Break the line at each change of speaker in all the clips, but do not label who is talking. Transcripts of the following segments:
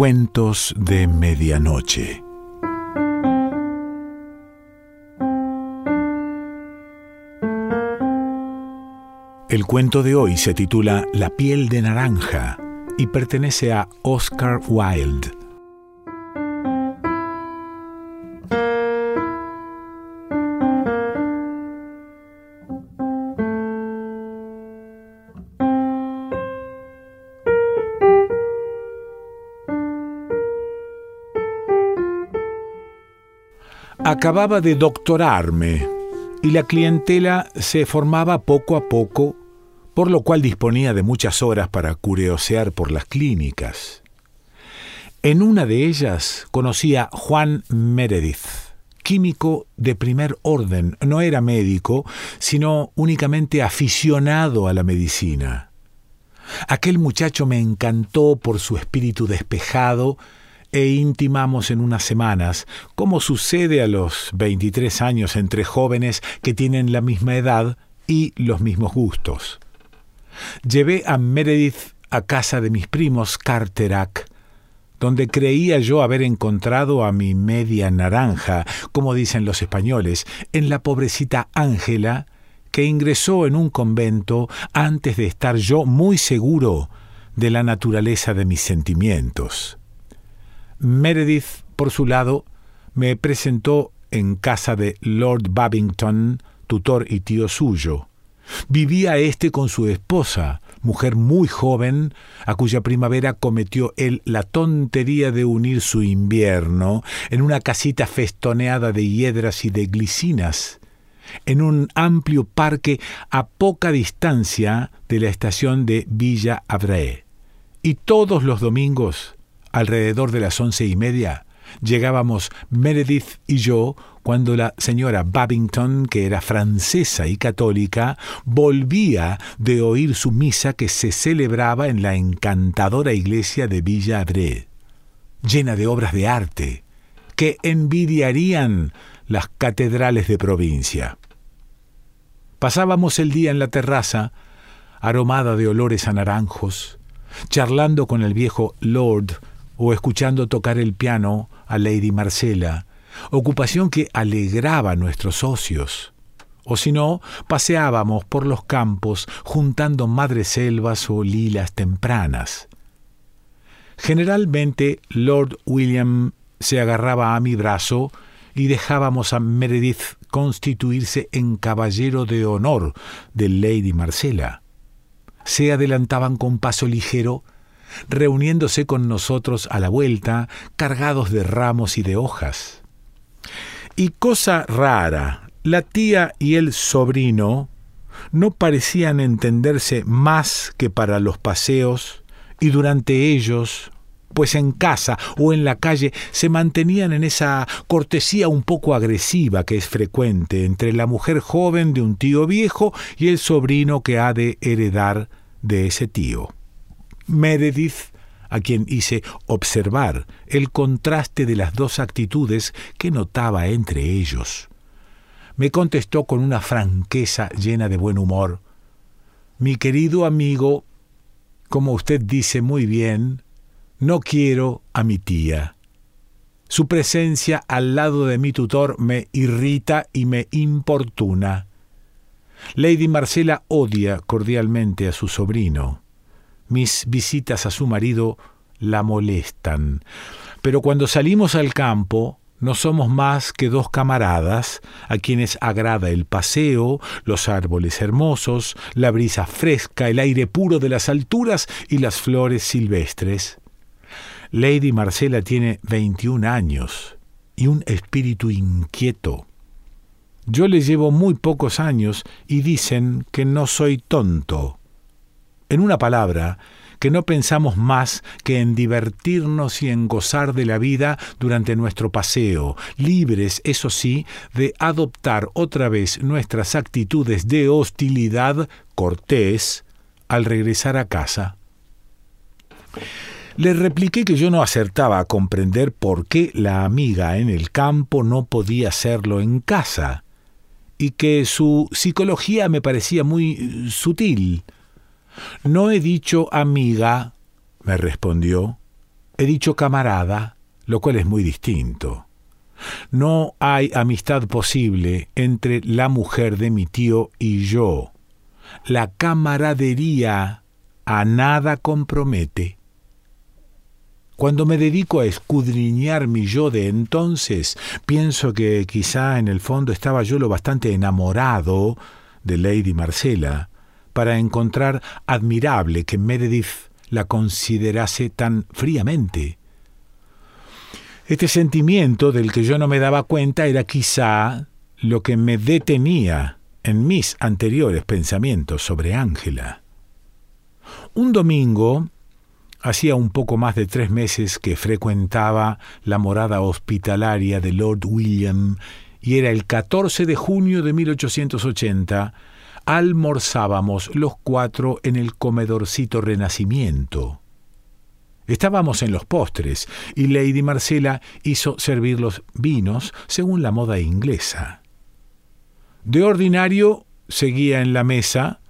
Cuentos de Medianoche. El cuento de hoy se titula La piel de naranja y pertenece a Oscar Wilde. Acababa de doctorarme y la clientela se formaba poco a poco, por lo cual disponía de muchas horas para curiosear por las clínicas. En una de ellas conocí a Juan Meredith, químico de primer orden. No era médico, sino únicamente aficionado a la medicina. Aquel muchacho me encantó por su espíritu despejado e intimamos en unas semanas, como sucede a los 23 años entre jóvenes que tienen la misma edad y los mismos gustos. Llevé a Meredith a casa de mis primos Carterac, donde creía yo haber encontrado a mi media naranja, como dicen los españoles, en la pobrecita Ángela, que ingresó en un convento antes de estar yo muy seguro de la naturaleza de mis sentimientos. Meredith, por su lado, me presentó en casa de Lord Babington, tutor y tío suyo. Vivía éste con su esposa, mujer muy joven, a cuya primavera cometió él la tontería de unir su invierno en una casita festoneada de hiedras y de glicinas, en un amplio parque a poca distancia de la estación de Villa Avray. Y todos los domingos alrededor de las once y media, llegábamos Meredith y yo cuando la señora Babington, que era francesa y católica, volvía de oír su misa que se celebraba en la encantadora iglesia de Villa llena de obras de arte, que envidiarían las catedrales de provincia. Pasábamos el día en la terraza, aromada de olores a naranjos, charlando con el viejo Lord o escuchando tocar el piano a Lady Marcela, ocupación que alegraba nuestros ocios. O si no, paseábamos por los campos juntando madreselvas o lilas tempranas. Generalmente Lord William se agarraba a mi brazo y dejábamos a Meredith constituirse en caballero de honor de Lady Marcela. Se adelantaban con paso ligero reuniéndose con nosotros a la vuelta, cargados de ramos y de hojas. Y cosa rara, la tía y el sobrino no parecían entenderse más que para los paseos, y durante ellos, pues en casa o en la calle se mantenían en esa cortesía un poco agresiva que es frecuente entre la mujer joven de un tío viejo y el sobrino que ha de heredar de ese tío. Meredith, a quien hice observar el contraste de las dos actitudes que notaba entre ellos. Me contestó con una franqueza llena de buen humor. Mi querido amigo, como usted dice muy bien, no quiero a mi tía. Su presencia al lado de mi tutor me irrita y me importuna. Lady Marcela odia cordialmente a su sobrino. Mis visitas a su marido la molestan. Pero cuando salimos al campo, no somos más que dos camaradas a quienes agrada el paseo, los árboles hermosos, la brisa fresca, el aire puro de las alturas y las flores silvestres. Lady Marcela tiene 21 años y un espíritu inquieto. Yo le llevo muy pocos años y dicen que no soy tonto. En una palabra, que no pensamos más que en divertirnos y en gozar de la vida durante nuestro paseo, libres, eso sí, de adoptar otra vez nuestras actitudes de hostilidad cortés al regresar a casa. Le repliqué que yo no acertaba a comprender por qué la amiga en el campo no podía hacerlo en casa, y que su psicología me parecía muy sutil, no he dicho amiga, me respondió. He dicho camarada, lo cual es muy distinto. No hay amistad posible entre la mujer de mi tío y yo. La camaradería a nada compromete. Cuando me dedico a escudriñar mi yo de entonces, pienso que quizá en el fondo estaba yo lo bastante enamorado de Lady Marcela para encontrar admirable que Meredith la considerase tan fríamente. Este sentimiento del que yo no me daba cuenta era quizá lo que me detenía en mis anteriores pensamientos sobre Ángela. Un domingo, hacía un poco más de tres meses que frecuentaba la morada hospitalaria de Lord William y era el 14 de junio de 1880, almorzábamos los cuatro en el comedorcito Renacimiento. Estábamos en los postres y Lady Marcela hizo servir los vinos según la moda inglesa. De ordinario seguía en la mesa,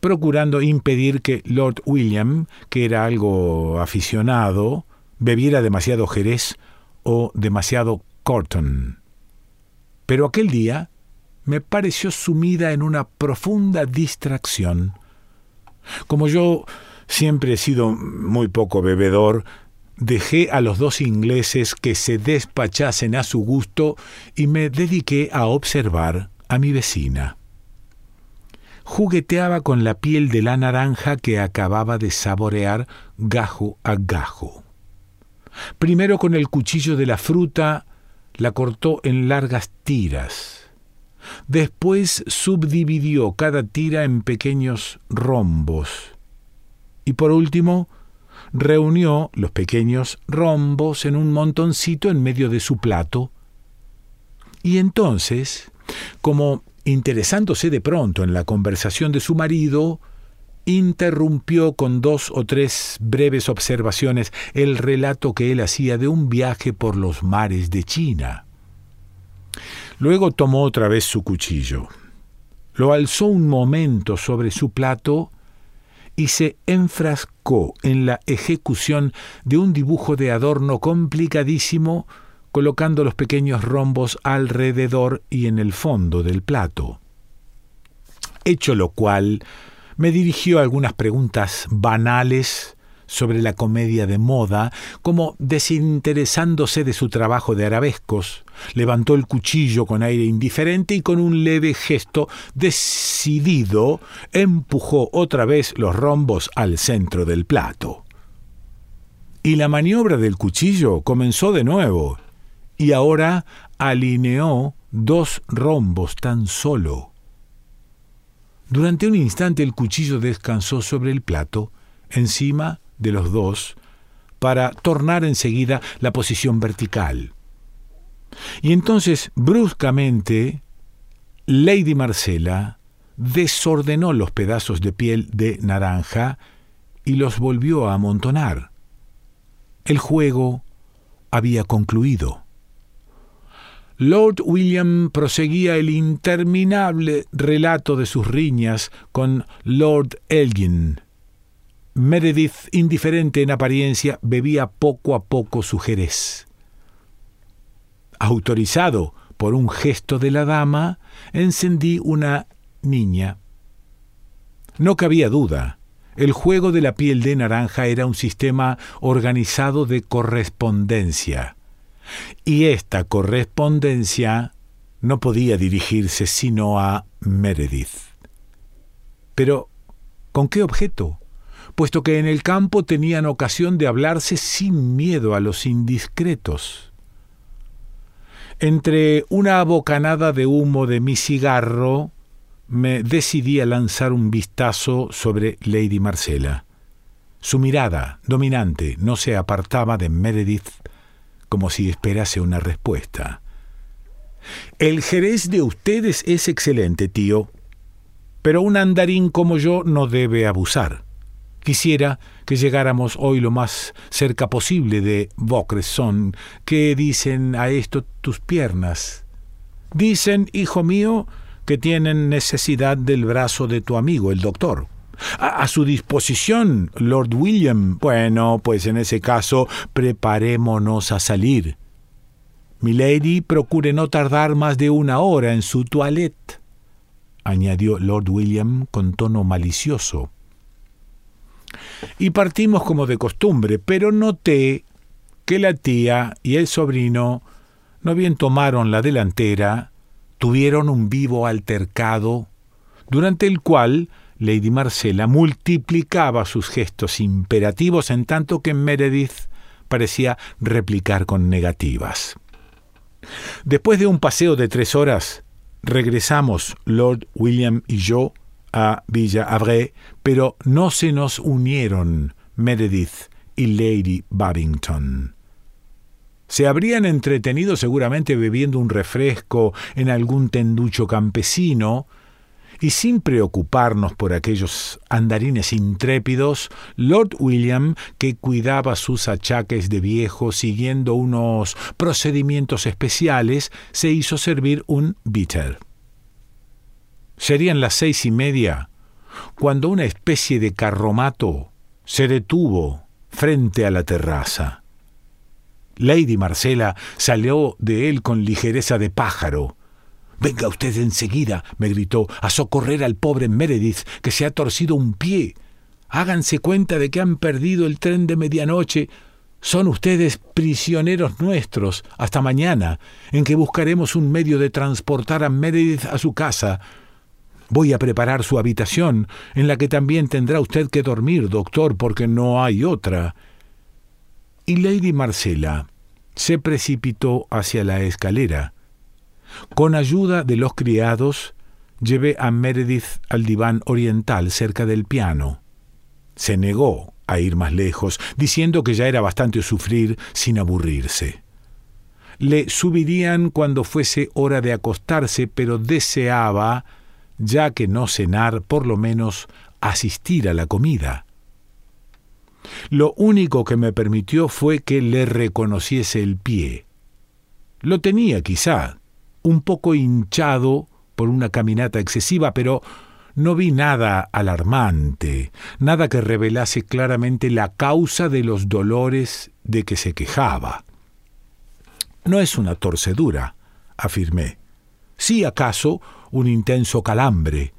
procurando impedir que Lord William, que era algo aficionado, bebiera demasiado jerez o demasiado Corton. Pero aquel día me pareció sumida en una profunda distracción. Como yo siempre he sido muy poco bebedor, dejé a los dos ingleses que se despachasen a su gusto y me dediqué a observar a mi vecina. Jugueteaba con la piel de la naranja que acababa de saborear gajo a gajo. Primero con el cuchillo de la fruta la cortó en largas tiras. Después subdividió cada tira en pequeños rombos y por último reunió los pequeños rombos en un montoncito en medio de su plato. Y entonces, como interesándose de pronto en la conversación de su marido, interrumpió con dos o tres breves observaciones el relato que él hacía de un viaje por los mares de China. Luego tomó otra vez su cuchillo, lo alzó un momento sobre su plato y se enfrascó en la ejecución de un dibujo de adorno complicadísimo, colocando los pequeños rombos alrededor y en el fondo del plato. Hecho lo cual, me dirigió algunas preguntas banales sobre la comedia de moda, como desinteresándose de su trabajo de arabescos, levantó el cuchillo con aire indiferente y con un leve gesto decidido empujó otra vez los rombos al centro del plato. Y la maniobra del cuchillo comenzó de nuevo, y ahora alineó dos rombos tan solo. Durante un instante el cuchillo descansó sobre el plato, encima de los dos para tornar enseguida la posición vertical. Y entonces, bruscamente, Lady Marcela desordenó los pedazos de piel de naranja y los volvió a amontonar. El juego había concluido. Lord William proseguía el interminable relato de sus riñas con Lord Elgin, Meredith, indiferente en apariencia, bebía poco a poco su jerez. Autorizado por un gesto de la dama, encendí una niña. No cabía duda. El juego de la piel de naranja era un sistema organizado de correspondencia. Y esta correspondencia no podía dirigirse sino a Meredith. Pero, ¿con qué objeto? Puesto que en el campo tenían ocasión de hablarse sin miedo a los indiscretos. Entre una bocanada de humo de mi cigarro, me decidí a lanzar un vistazo sobre Lady Marcela. Su mirada, dominante, no se apartaba de Meredith como si esperase una respuesta. El jerez de ustedes es excelente, tío, pero un andarín como yo no debe abusar. Quisiera que llegáramos hoy lo más cerca posible de Vaucresson. ¿Qué dicen a esto tus piernas? Dicen, hijo mío, que tienen necesidad del brazo de tu amigo, el doctor. A, a, su disposición, Lord William. Bueno, pues en ese caso, preparémonos a salir. Milady, procure no tardar más de una hora en su toilette, añadió Lord William con tono malicioso. Y partimos como de costumbre, pero noté que la tía y el sobrino no bien tomaron la delantera, tuvieron un vivo altercado, durante el cual Lady Marcela multiplicaba sus gestos imperativos en tanto que Meredith parecía replicar con negativas. Después de un paseo de tres horas, regresamos Lord William y yo a Villa Havre, pero no se nos unieron Meredith y Lady Babington. Se habrían entretenido seguramente bebiendo un refresco en algún tenducho campesino, y sin preocuparnos por aquellos andarines intrépidos, Lord William, que cuidaba sus achaques de viejo siguiendo unos procedimientos especiales, se hizo servir un bitter. Serían las seis y media, cuando una especie de carromato se detuvo frente a la terraza. Lady Marcela salió de él con ligereza de pájaro. Venga usted enseguida, me gritó, a socorrer al pobre Meredith, que se ha torcido un pie. Háganse cuenta de que han perdido el tren de medianoche. Son ustedes prisioneros nuestros hasta mañana, en que buscaremos un medio de transportar a Meredith a su casa. Voy a preparar su habitación, en la que también tendrá usted que dormir, doctor, porque no hay otra. Y Lady Marcela se precipitó hacia la escalera. Con ayuda de los criados, llevé a Meredith al diván oriental cerca del piano. Se negó a ir más lejos, diciendo que ya era bastante sufrir sin aburrirse. Le subirían cuando fuese hora de acostarse, pero deseaba, ya que no cenar, por lo menos asistir a la comida. Lo único que me permitió fue que le reconociese el pie. Lo tenía quizá, un poco hinchado por una caminata excesiva, pero no vi nada alarmante, nada que revelase claramente la causa de los dolores de que se quejaba. No es una torcedura, afirmé. Sí, acaso, un intenso calambre.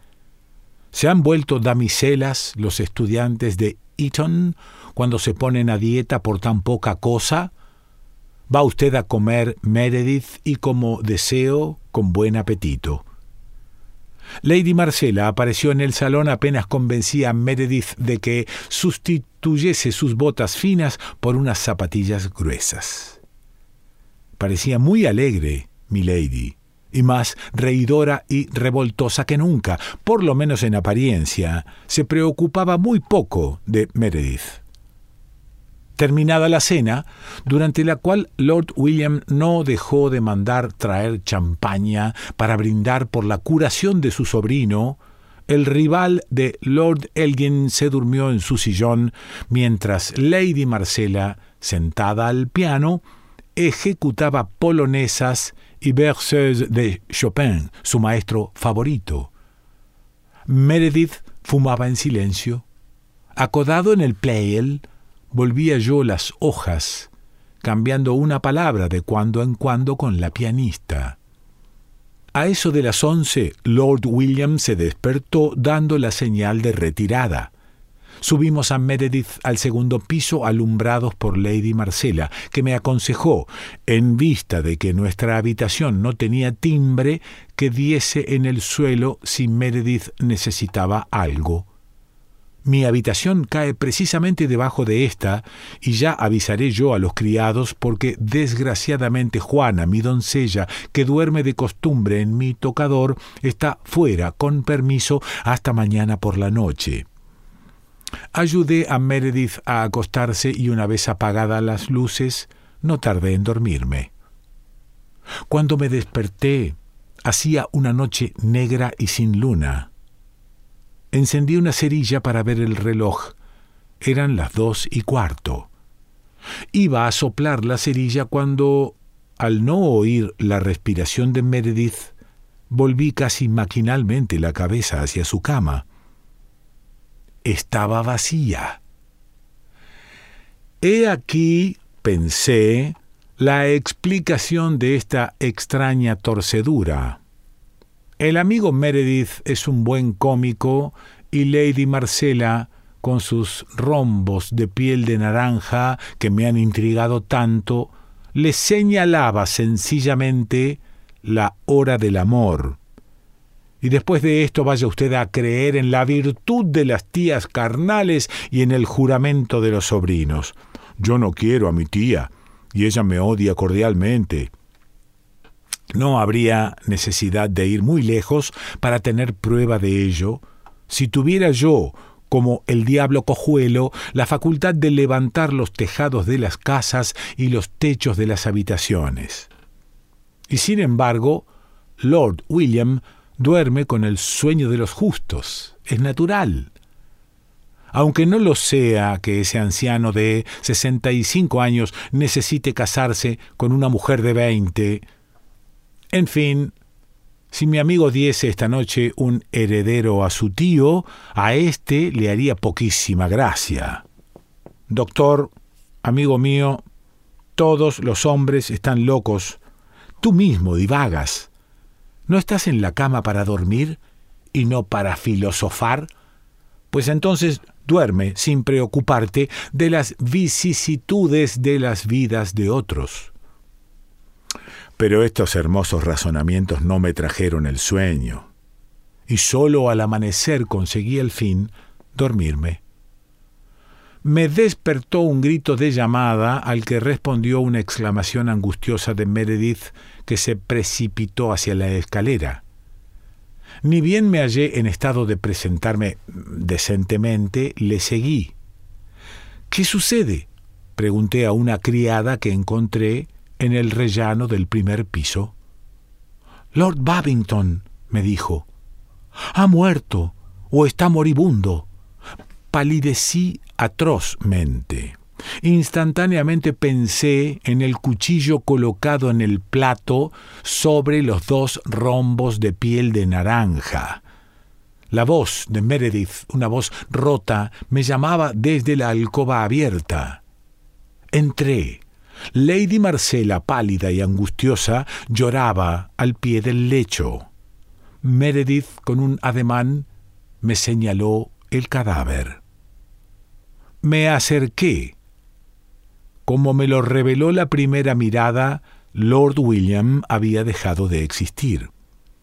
¿Se han vuelto damiselas los estudiantes de Eton cuando se ponen a dieta por tan poca cosa? Va usted a comer Meredith y como deseo, con buen apetito. Lady Marcela apareció en el salón apenas convencía a Meredith de que sustituyese sus botas finas por unas zapatillas gruesas. Parecía muy alegre, mi lady, y más reidora y revoltosa que nunca, por lo menos en apariencia, se preocupaba muy poco de Meredith. Terminada la cena, durante la cual Lord William no dejó de mandar traer champaña para brindar por la curación de su sobrino, el rival de Lord Elgin se durmió en su sillón, mientras Lady Marcela, sentada al piano, ejecutaba polonesas y berceuses de Chopin, su maestro favorito. Meredith fumaba en silencio. Acodado en el playel, volvía yo las hojas, cambiando una palabra de cuando en cuando con la pianista. A eso de las once, Lord William se despertó dando la señal de retirada. Subimos a Meredith al segundo piso alumbrados por Lady Marcela, que me aconsejó, en vista de que nuestra habitación no tenía timbre, que diese en el suelo si Meredith necesitaba algo. Mi habitación cae precisamente debajo de esta, y ya avisaré yo a los criados, porque desgraciadamente Juana, mi doncella, que duerme de costumbre en mi tocador, está fuera, con permiso, hasta mañana por la noche. Ayudé a Meredith a acostarse y una vez apagadas las luces, no tardé en dormirme. Cuando me desperté, hacía una noche negra y sin luna. Encendí una cerilla para ver el reloj. Eran las dos y cuarto. Iba a soplar la cerilla cuando, al no oír la respiración de Meredith, volví casi maquinalmente la cabeza hacia su cama. Estaba vacía. He aquí, pensé, la explicación de esta extraña torcedura. El amigo Meredith es un buen cómico y Lady Marcela, con sus rombos de piel de naranja que me han intrigado tanto, le señalaba sencillamente la hora del amor. Y después de esto vaya usted a creer en la virtud de las tías carnales y en el juramento de los sobrinos. Yo no quiero a mi tía, y ella me odia cordialmente. No habría necesidad de ir muy lejos para tener prueba de ello. Si tuviera yo, como el diablo cojuelo, la facultad de levantar los tejados de las casas y los techos de las habitaciones. Y sin embargo, Lord William duerme con el sueño de los justos. Es natural. Aunque no lo sea que ese anciano de sesenta y cinco años necesite casarse con una mujer de veinte. En fin, si mi amigo diese esta noche un heredero a su tío, a éste le haría poquísima gracia. Doctor, amigo mío, todos los hombres están locos. Tú mismo divagas. ¿No estás en la cama para dormir y no para filosofar? Pues entonces duerme sin preocuparte de las vicisitudes de las vidas de otros. Pero estos hermosos razonamientos no me trajeron el sueño, y sólo al amanecer conseguí al fin dormirme. Me despertó un grito de llamada al que respondió una exclamación angustiosa de Meredith que se precipitó hacia la escalera. Ni bien me hallé en estado de presentarme decentemente, le seguí. ¿Qué sucede? pregunté a una criada que encontré en el rellano del primer piso. Lord Babington, me dijo, ha muerto o está moribundo. Palidecí atrozmente. Instantáneamente pensé en el cuchillo colocado en el plato sobre los dos rombos de piel de naranja. La voz de Meredith, una voz rota, me llamaba desde la alcoba abierta. Entré. Lady Marcela, pálida y angustiosa, lloraba al pie del lecho. Meredith, con un ademán, me señaló el cadáver. Me acerqué como me lo reveló la primera mirada, Lord William había dejado de existir.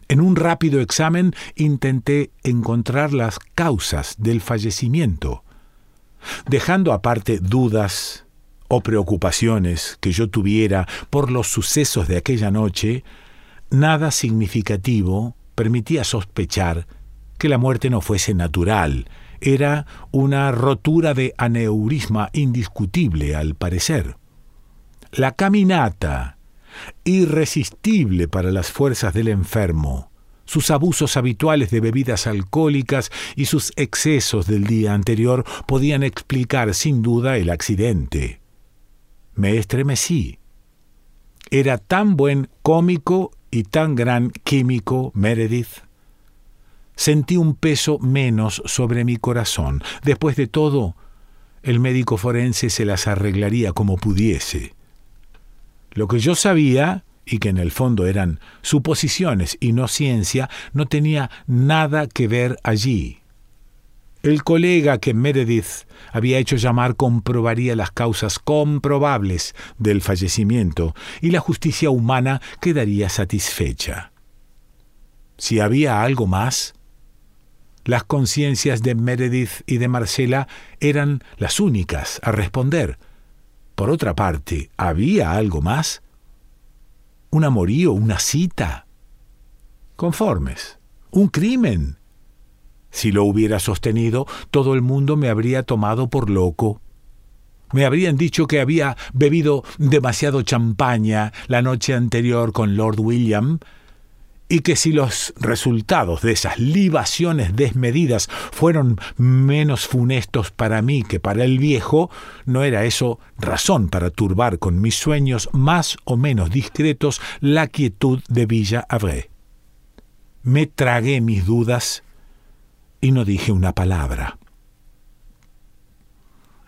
En un rápido examen intenté encontrar las causas del fallecimiento. Dejando aparte dudas o preocupaciones que yo tuviera por los sucesos de aquella noche, nada significativo permitía sospechar que la muerte no fuese natural era una rotura de aneurisma indiscutible, al parecer. La caminata, irresistible para las fuerzas del enfermo, sus abusos habituales de bebidas alcohólicas y sus excesos del día anterior podían explicar sin duda el accidente. Me estremecí. Era tan buen cómico y tan gran químico Meredith sentí un peso menos sobre mi corazón. Después de todo, el médico forense se las arreglaría como pudiese. Lo que yo sabía, y que en el fondo eran suposiciones y no ciencia, no tenía nada que ver allí. El colega que Meredith había hecho llamar comprobaría las causas comprobables del fallecimiento y la justicia humana quedaría satisfecha. Si había algo más, las conciencias de Meredith y de Marcela eran las únicas a responder. Por otra parte, ¿había algo más? ¿Un amorío? ¿Una cita? Conformes. ¿Un crimen? Si lo hubiera sostenido, todo el mundo me habría tomado por loco. Me habrían dicho que había bebido demasiado champaña la noche anterior con Lord William, y que si los resultados de esas libaciones desmedidas fueron menos funestos para mí que para el viejo, no era eso razón para turbar con mis sueños más o menos discretos la quietud de Villa Avré. Me tragué mis dudas y no dije una palabra.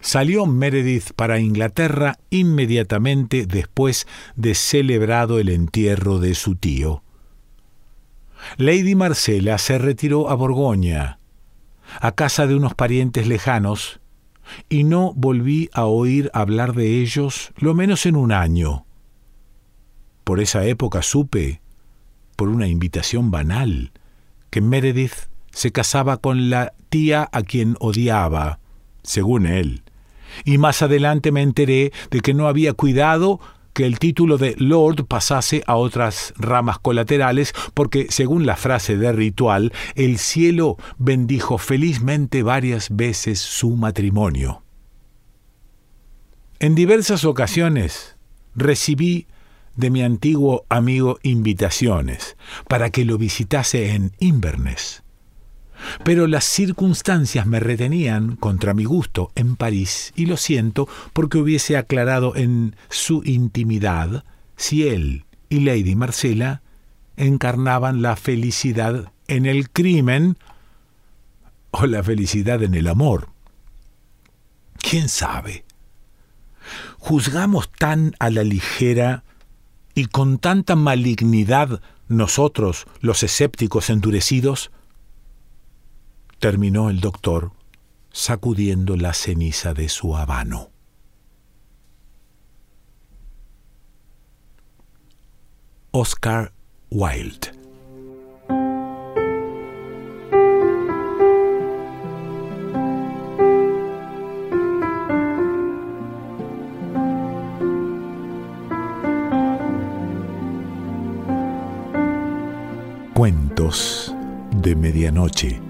Salió Meredith para Inglaterra inmediatamente después de celebrado el entierro de su tío. Lady Marcela se retiró a Borgoña, a casa de unos parientes lejanos, y no volví a oír hablar de ellos lo menos en un año. Por esa época supe, por una invitación banal, que Meredith se casaba con la tía a quien odiaba, según él, y más adelante me enteré de que no había cuidado que el título de Lord pasase a otras ramas colaterales, porque, según la frase de ritual, el cielo bendijo felizmente varias veces su matrimonio. En diversas ocasiones recibí de mi antiguo amigo invitaciones para que lo visitase en Inverness pero las circunstancias me retenían, contra mi gusto, en París, y lo siento porque hubiese aclarado en su intimidad si él y Lady Marcela encarnaban la felicidad en el crimen o la felicidad en el amor. ¿Quién sabe? Juzgamos tan a la ligera y con tanta malignidad nosotros, los escépticos endurecidos, terminó el doctor sacudiendo la ceniza de su habano. Oscar Wilde Cuentos de Medianoche